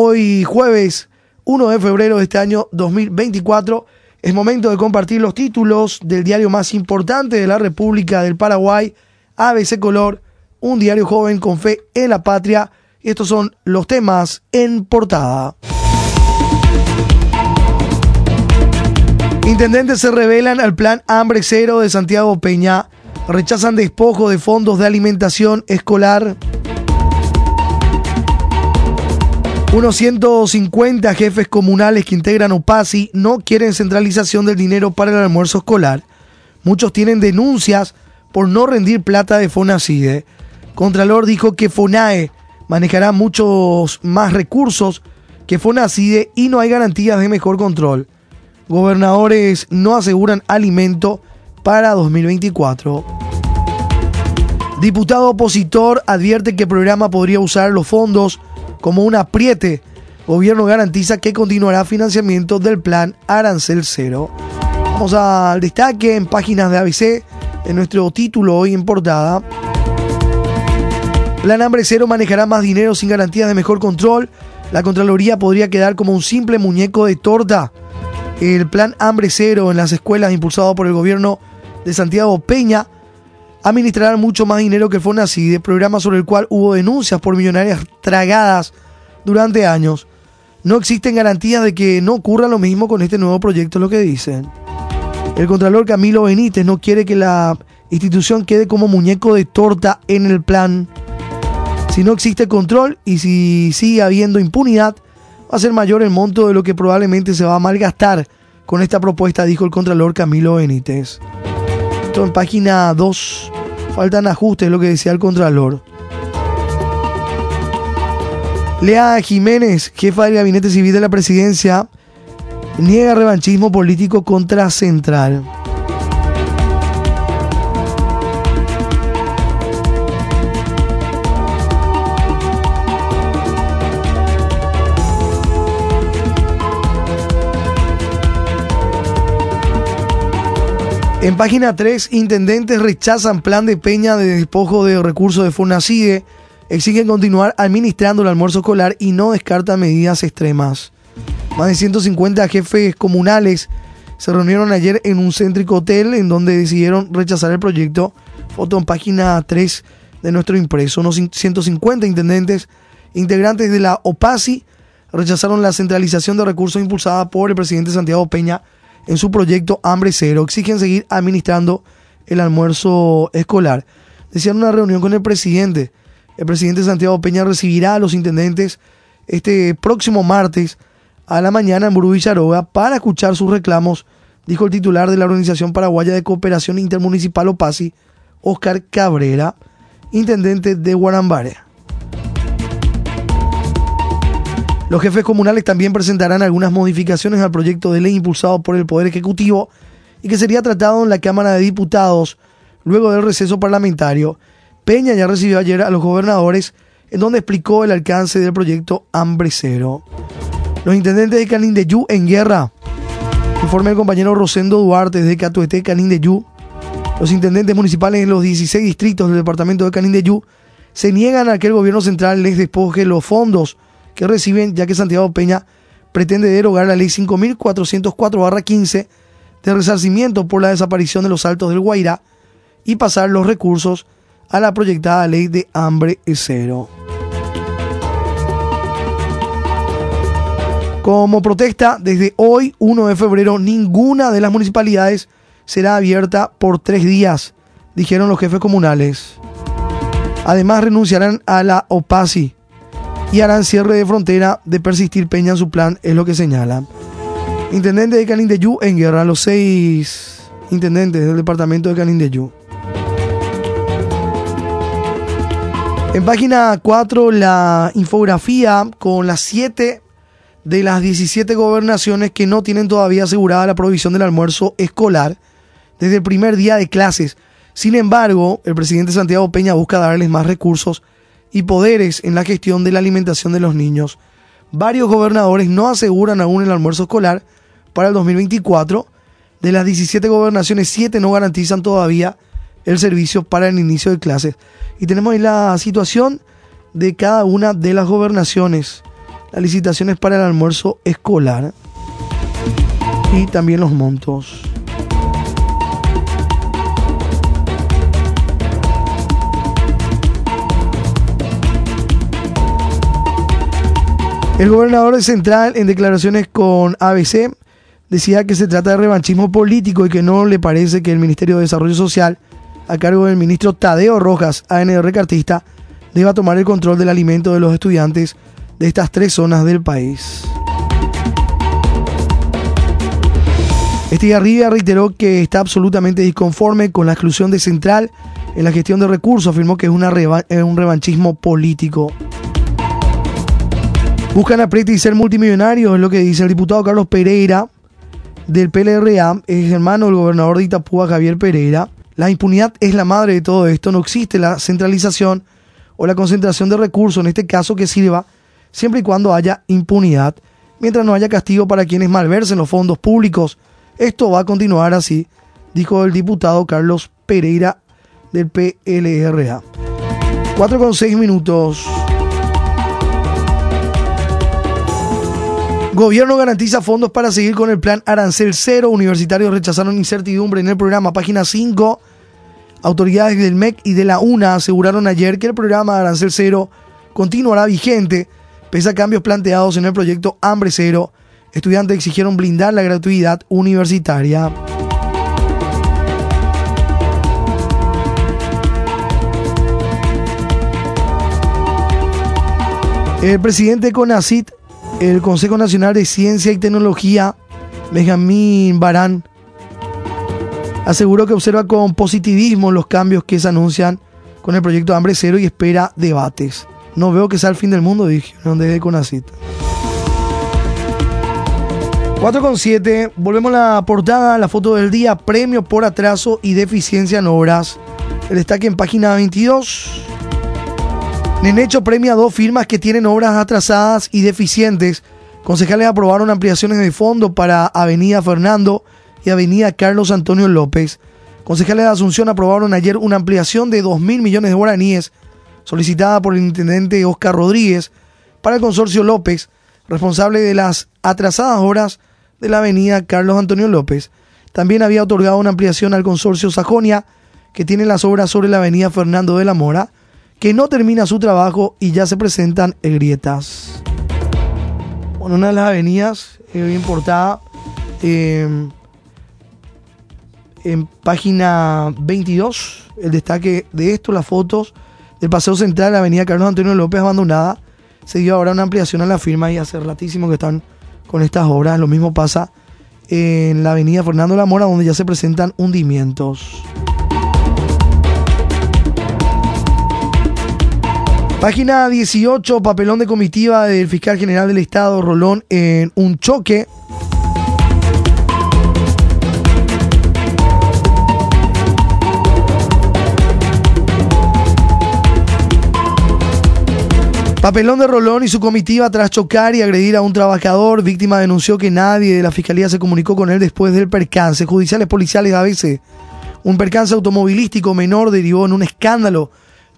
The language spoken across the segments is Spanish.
Hoy jueves 1 de febrero de este año 2024 es momento de compartir los títulos del diario más importante de la República del Paraguay, ABC Color, un diario joven con fe en la patria. Y estos son los temas en portada. Intendentes se revelan al plan Hambre Cero de Santiago Peña. Rechazan despojo de fondos de alimentación escolar. Unos 150 jefes comunales que integran OPASI no quieren centralización del dinero para el almuerzo escolar. Muchos tienen denuncias por no rendir plata de FONACIDE. Contralor dijo que FONAE manejará muchos más recursos que FONACIDE y no hay garantías de mejor control. Gobernadores no aseguran alimento para 2024. Diputado opositor advierte que el programa podría usar los fondos como un apriete. Gobierno garantiza que continuará financiamiento del plan Arancel Cero. Vamos al destaque en páginas de ABC, en nuestro título hoy en portada. Plan Hambre Cero manejará más dinero sin garantías de mejor control. La Contraloría podría quedar como un simple muñeco de torta. El Plan Hambre Cero en las escuelas impulsado por el gobierno de Santiago Peña administrará mucho más dinero que el FONACIDE, programa sobre el cual hubo denuncias por millonarias tragadas durante años. No existen garantías de que no ocurra lo mismo con este nuevo proyecto, lo que dicen. El Contralor Camilo Benítez no quiere que la institución quede como muñeco de torta en el plan. Si no existe control y si sigue habiendo impunidad, va a ser mayor el monto de lo que probablemente se va a malgastar con esta propuesta, dijo el Contralor Camilo Benítez. En página 2. Faltan ajustes, lo que decía el Contralor. Lea Jiménez, jefa del Gabinete Civil de la Presidencia, niega revanchismo político contra Central. En página 3, intendentes rechazan plan de Peña de despojo de recursos de FONACIDE, exigen continuar administrando el almuerzo escolar y no descartan medidas extremas. Más de 150 jefes comunales se reunieron ayer en un céntrico hotel en donde decidieron rechazar el proyecto. Foto en página 3 de nuestro impreso. Unos 150 intendentes integrantes de la OPASI rechazaron la centralización de recursos impulsada por el presidente Santiago Peña en su proyecto Hambre Cero. Exigen seguir administrando el almuerzo escolar. Decían una reunión con el presidente. El presidente Santiago Peña recibirá a los intendentes este próximo martes a la mañana en Burú para escuchar sus reclamos, dijo el titular de la Organización Paraguaya de Cooperación Intermunicipal OPASI, Oscar Cabrera, intendente de Guarambare. Los jefes comunales también presentarán algunas modificaciones al proyecto de ley impulsado por el Poder Ejecutivo y que sería tratado en la Cámara de Diputados luego del receso parlamentario. Peña ya recibió ayer a los gobernadores en donde explicó el alcance del proyecto Hambre Cero. Los intendentes de Canindeyú en guerra. Informe el compañero Rosendo Duarte de Catuete, Canindeyú. Los intendentes municipales en los 16 distritos del departamento de Canindeyú se niegan a que el gobierno central les despoje los fondos que reciben, ya que Santiago Peña pretende derogar la ley 5404-15 de resarcimiento por la desaparición de los altos del Guairá y pasar los recursos a la proyectada ley de hambre cero. Como protesta, desde hoy, 1 de febrero, ninguna de las municipalidades será abierta por tres días, dijeron los jefes comunales. Además, renunciarán a la OPASI, y harán cierre de frontera de persistir Peña en su plan, es lo que señala. Intendente de Canindeyú en guerra, los seis intendentes del departamento de Canindeyú. En página 4, la infografía con las 7 de las 17 gobernaciones que no tienen todavía asegurada la provisión del almuerzo escolar desde el primer día de clases. Sin embargo, el presidente Santiago Peña busca darles más recursos y poderes en la gestión de la alimentación de los niños. Varios gobernadores no aseguran aún el almuerzo escolar para el 2024. De las 17 gobernaciones, 7 no garantizan todavía el servicio para el inicio de clases. Y tenemos ahí la situación de cada una de las gobernaciones. las licitaciones para el almuerzo escolar y también los montos. El gobernador Central, en declaraciones con ABC, decía que se trata de revanchismo político y que no le parece que el Ministerio de Desarrollo Social, a cargo del ministro Tadeo Rojas, ANR Cartista, deba tomar el control del alimento de los estudiantes de estas tres zonas del país. Estigarribia reiteró que está absolutamente disconforme con la exclusión de Central en la gestión de recursos. Afirmó que es, un revanchismo político. Buscan apriete y ser multimillonarios, es lo que dice el diputado Carlos Pereira del PLRA, es hermano del gobernador de Itapúa, Javier Pereira. La impunidad es la madre de todo esto, no existe la centralización o la concentración de recursos, en este caso que sirva siempre y cuando haya impunidad, mientras no haya castigo para quienes malversen los fondos públicos esto va a continuar así, dijo el diputado Carlos Pereira del PLRA. 4 con 6 minutos. Gobierno garantiza fondos para seguir con el plan Arancel Cero. Universitarios rechazaron incertidumbre en el programa. Página 5. Autoridades del MEC y de la UNA aseguraron ayer que el programa Arancel Cero continuará vigente, pese a cambios planteados en el proyecto Hambre Cero estudiantes exigieron blindar la gratuidad universitaria. El presidente de CONACIT, el Consejo Nacional de Ciencia y Tecnología, Benjamín Barán, aseguró que observa con positivismo los cambios que se anuncian con el proyecto Hambre Cero y espera debates. No veo que sea el fin del mundo, dije, donde CONACIT. 4,7. Volvemos a la portada, la foto del día, premio por atraso y deficiencia en obras. El destaque en página 22. Nenecho premia dos firmas que tienen obras atrasadas y deficientes. Concejales aprobaron ampliaciones de fondo para Avenida Fernando y Avenida Carlos Antonio López. Concejales de Asunción aprobaron ayer una ampliación de 2 mil millones de guaraníes solicitada por el intendente Oscar Rodríguez para el consorcio López, responsable de las atrasadas obras de la avenida Carlos Antonio López. También había otorgado una ampliación al consorcio Sajonia, que tiene las obras sobre la avenida Fernando de la Mora, que no termina su trabajo y ya se presentan grietas. Bueno, una de las avenidas eh, bien portada em, en página 22, el destaque de esto, las fotos del paseo central la avenida Carlos Antonio López abandonada. Se dio ahora una ampliación a la firma y hace ratísimo que están con estas obras. Lo mismo pasa en la avenida Fernando La Mora, donde ya se presentan hundimientos. Página 18, papelón de comitiva del fiscal general del Estado, Rolón, en un choque Papelón de Rolón y su comitiva tras chocar y agredir a un trabajador. Víctima denunció que nadie de la fiscalía se comunicó con él después del percance. Judiciales policiales a veces. Un percance automovilístico menor derivó en un escándalo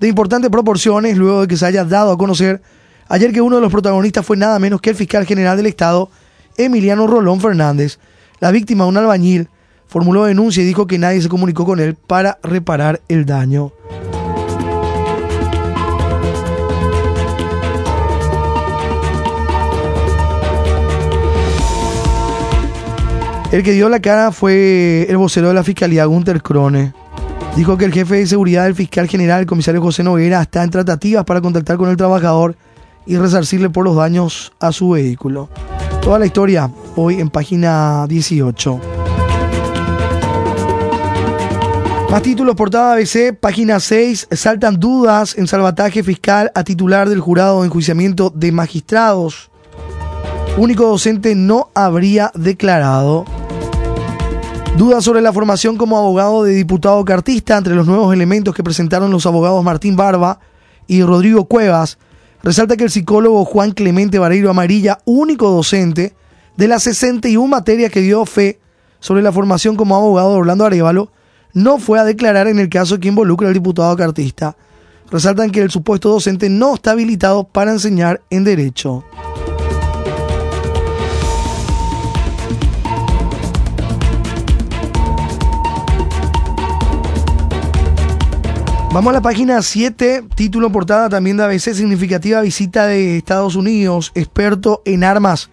de importantes proporciones luego de que se haya dado a conocer ayer que uno de los protagonistas fue nada menos que el fiscal general del Estado, Emiliano Rolón Fernández. La víctima, un albañil, formuló denuncia y dijo que nadie se comunicó con él para reparar el daño. El que dio la cara fue el vocero de la Fiscalía, Gunter Krone. Dijo que el jefe de seguridad del fiscal general, el comisario José Noguera, está en tratativas para contactar con el trabajador y resarcirle por los daños a su vehículo. Toda la historia hoy en página 18. Más títulos, portada ABC, página 6. Saltan dudas en salvataje fiscal a titular del jurado de enjuiciamiento de magistrados. Único docente no habría declarado. Dudas sobre la formación como abogado de diputado cartista entre los nuevos elementos que presentaron los abogados Martín Barba y Rodrigo Cuevas. Resalta que el psicólogo Juan Clemente Vareiro Amarilla, único docente de las 61 materias que dio fe sobre la formación como abogado de Orlando Arevalo, no fue a declarar en el caso que involucra al diputado cartista. Resaltan que el supuesto docente no está habilitado para enseñar en derecho. Vamos a la página 7, título portada también de ABC, significativa visita de Estados Unidos, experto en armas.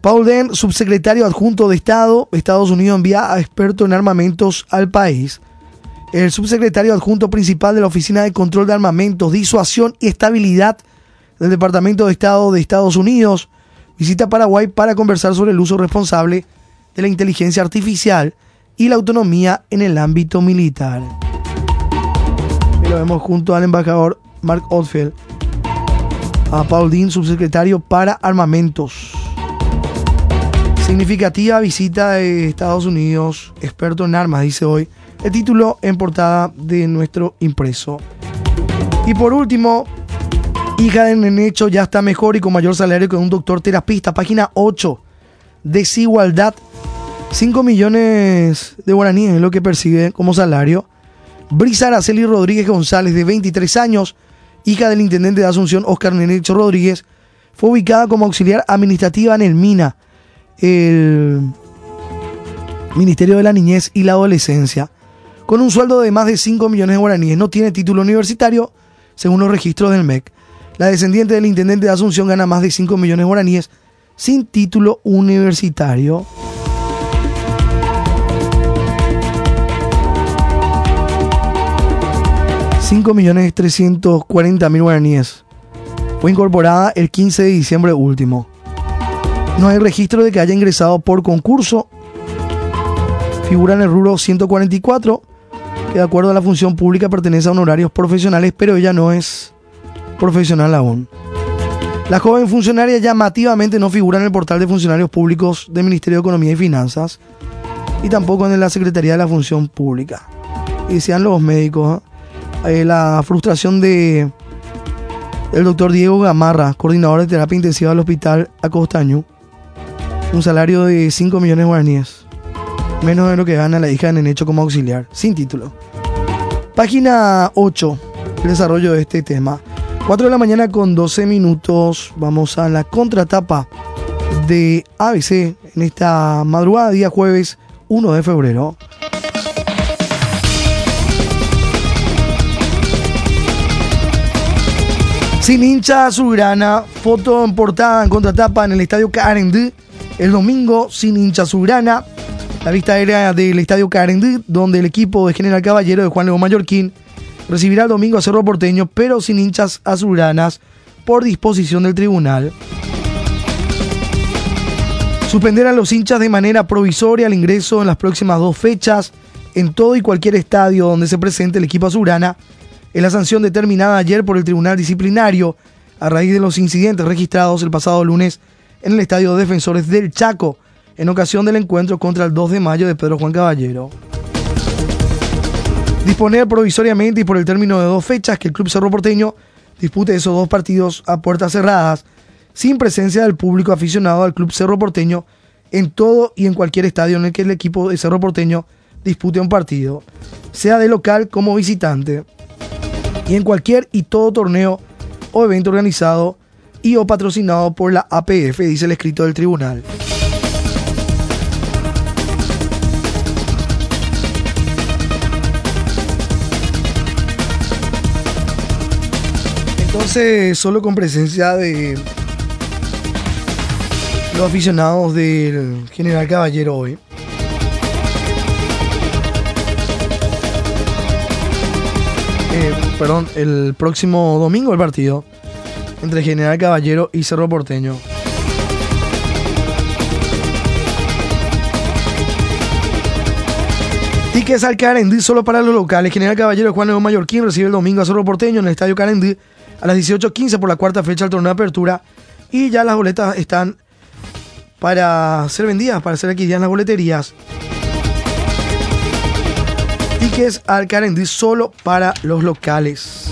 Paul Den, subsecretario adjunto de Estado, Estados Unidos envía a experto en armamentos al país. El subsecretario adjunto principal de la Oficina de Control de Armamentos, Disuasión y Estabilidad del Departamento de Estado de Estados Unidos visita Paraguay para conversar sobre el uso responsable de la inteligencia artificial y la autonomía en el ámbito militar lo vemos junto al embajador Mark Oldfield, a Paul Dean, subsecretario para armamentos. Significativa visita de Estados Unidos, experto en armas, dice hoy el título en portada de nuestro impreso. Y por último, hija de Nenecho ya está mejor y con mayor salario que un doctor terapista. Página 8. Desigualdad. 5 millones de guaraníes es lo que percibe como salario. Brisa Araceli Rodríguez González, de 23 años, hija del intendente de Asunción, Oscar Nenecho Rodríguez, fue ubicada como auxiliar administrativa en el MINA, el Ministerio de la Niñez y la Adolescencia, con un sueldo de más de 5 millones de guaraníes. No tiene título universitario, según los registros del MEC. La descendiente del intendente de Asunción gana más de 5 millones de guaraníes sin título universitario. 5.340.000 guaraníes. Fue incorporada el 15 de diciembre último. No hay registro de que haya ingresado por concurso. Figura en el rubro 144, que de acuerdo a la función pública pertenece a honorarios profesionales, pero ella no es profesional aún. La joven funcionaria llamativamente no figura en el portal de funcionarios públicos del Ministerio de Economía y Finanzas y tampoco en la Secretaría de la Función Pública. Y decían los médicos, eh, la frustración de el doctor Diego Gamarra, coordinador de terapia intensiva del hospital Acostaño. Un salario de 5 millones de guaraníes. Menos de lo que gana la hija de Nenecho como auxiliar, sin título. Página 8, el desarrollo de este tema. 4 de la mañana con 12 minutos. Vamos a la contratapa de ABC en esta madrugada, día jueves 1 de febrero. Sin hincha azulgrana, foto en portada en contratapa en el estadio Carendí. El domingo, sin hincha azulgrana. La vista aérea del estadio Carendí, donde el equipo de General Caballero de Juan León Mallorquín recibirá el domingo a Cerro Porteño, pero sin hinchas azulgranas por disposición del tribunal. Suspender a los hinchas de manera provisoria el ingreso en las próximas dos fechas en todo y cualquier estadio donde se presente el equipo azulgrana es la sanción determinada ayer por el Tribunal Disciplinario a raíz de los incidentes registrados el pasado lunes en el Estadio Defensores del Chaco, en ocasión del encuentro contra el 2 de mayo de Pedro Juan Caballero. Disponer provisoriamente y por el término de dos fechas que el Club Cerro Porteño dispute esos dos partidos a puertas cerradas, sin presencia del público aficionado al Club Cerro Porteño en todo y en cualquier estadio en el que el equipo de Cerro Porteño dispute un partido, sea de local como visitante y en cualquier y todo torneo o evento organizado y o patrocinado por la APF, dice el escrito del tribunal. Entonces, solo con presencia de los aficionados del General Caballero hoy. Eh, perdón, el próximo domingo el partido entre General Caballero y Cerro Porteño. Tickets al Carendí solo para los locales. General Caballero Juan León Mallorquín recibe el domingo a Cerro Porteño en el Estadio Carendí a las 18.15 por la cuarta fecha del torneo de apertura. Y ya las boletas están para ser vendidas, para ser adquiridas en las boleterías tickets al Carendí solo para los locales.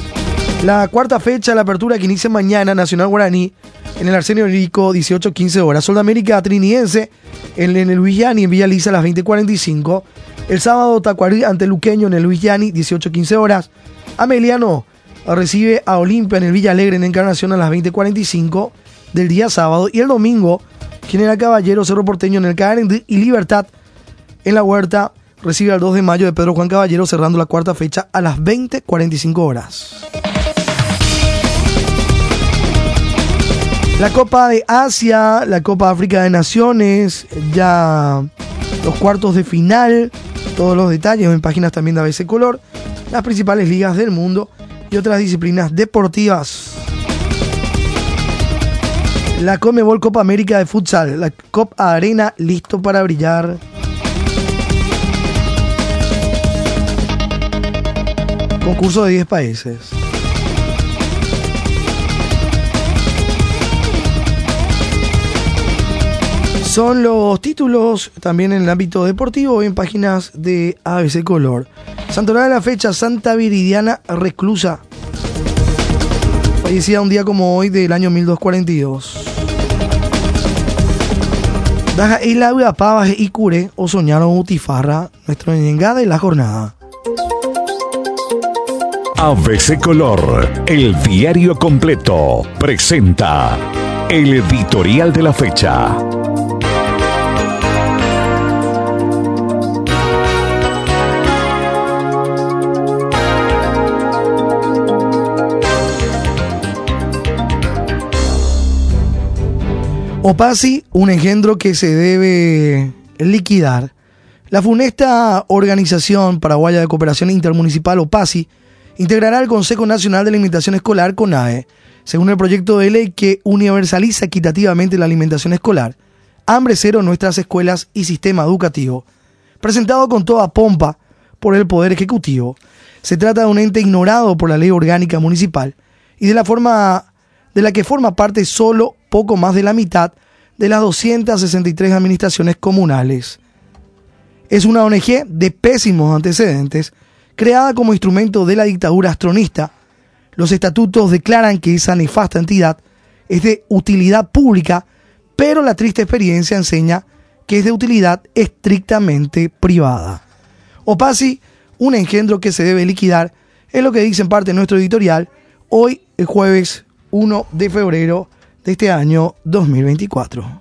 La cuarta fecha la apertura que inicia mañana, Nacional Guaraní, en el Arsenio Rico, 18-15 horas. Sol América Triniense, en, el Luis en Villa Lisa, a las 20.45. El sábado, Tacuarí ante Luqueño, en el Luis Yani, 18-15 horas. Ameliano recibe a Olimpia en el Villa Alegre, en Encarnación, a las 20.45 del día sábado. Y el domingo, General Caballero, Cerro Porteño, en el Carendí y Libertad, en la Huerta, recibe al 2 de mayo de Pedro Juan Caballero cerrando la cuarta fecha a las 20.45 horas. La Copa de Asia, la Copa África de Naciones, ya los cuartos de final, todos los detalles en páginas también de ABC Color, las principales ligas del mundo y otras disciplinas deportivas. La Comebol Copa América de Futsal, la Copa Arena listo para brillar. Concurso de 10 países. Son los títulos también en el ámbito deportivo en páginas de ABC Color. Santoral de la fecha, Santa Viridiana Reclusa. Fallecida un día como hoy del año 1242. Daja y la pavas y cure o soñaron utifarra, nuestro llegada de la jornada. ABC Color, el diario completo, presenta el editorial de la fecha. OPASI, un engendro que se debe liquidar. La funesta Organización Paraguaya de Cooperación Intermunicipal, OPASI, integrará el Consejo Nacional de Alimentación Escolar, CONAE, según el proyecto de ley que universaliza equitativamente la alimentación escolar, hambre cero en nuestras escuelas y sistema educativo, presentado con toda pompa por el Poder Ejecutivo. Se trata de un ente ignorado por la ley orgánica municipal y de la forma de la que forma parte solo poco más de la mitad de las 263 administraciones comunales. Es una ONG de pésimos antecedentes creada como instrumento de la dictadura astronista, los estatutos declaran que esa nefasta entidad es de utilidad pública, pero la triste experiencia enseña que es de utilidad estrictamente privada. Opasi, un engendro que se debe liquidar, es lo que dice en parte nuestro editorial hoy, el jueves 1 de febrero de este año 2024.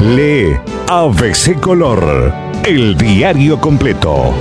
Lee ABC Color el diario completo.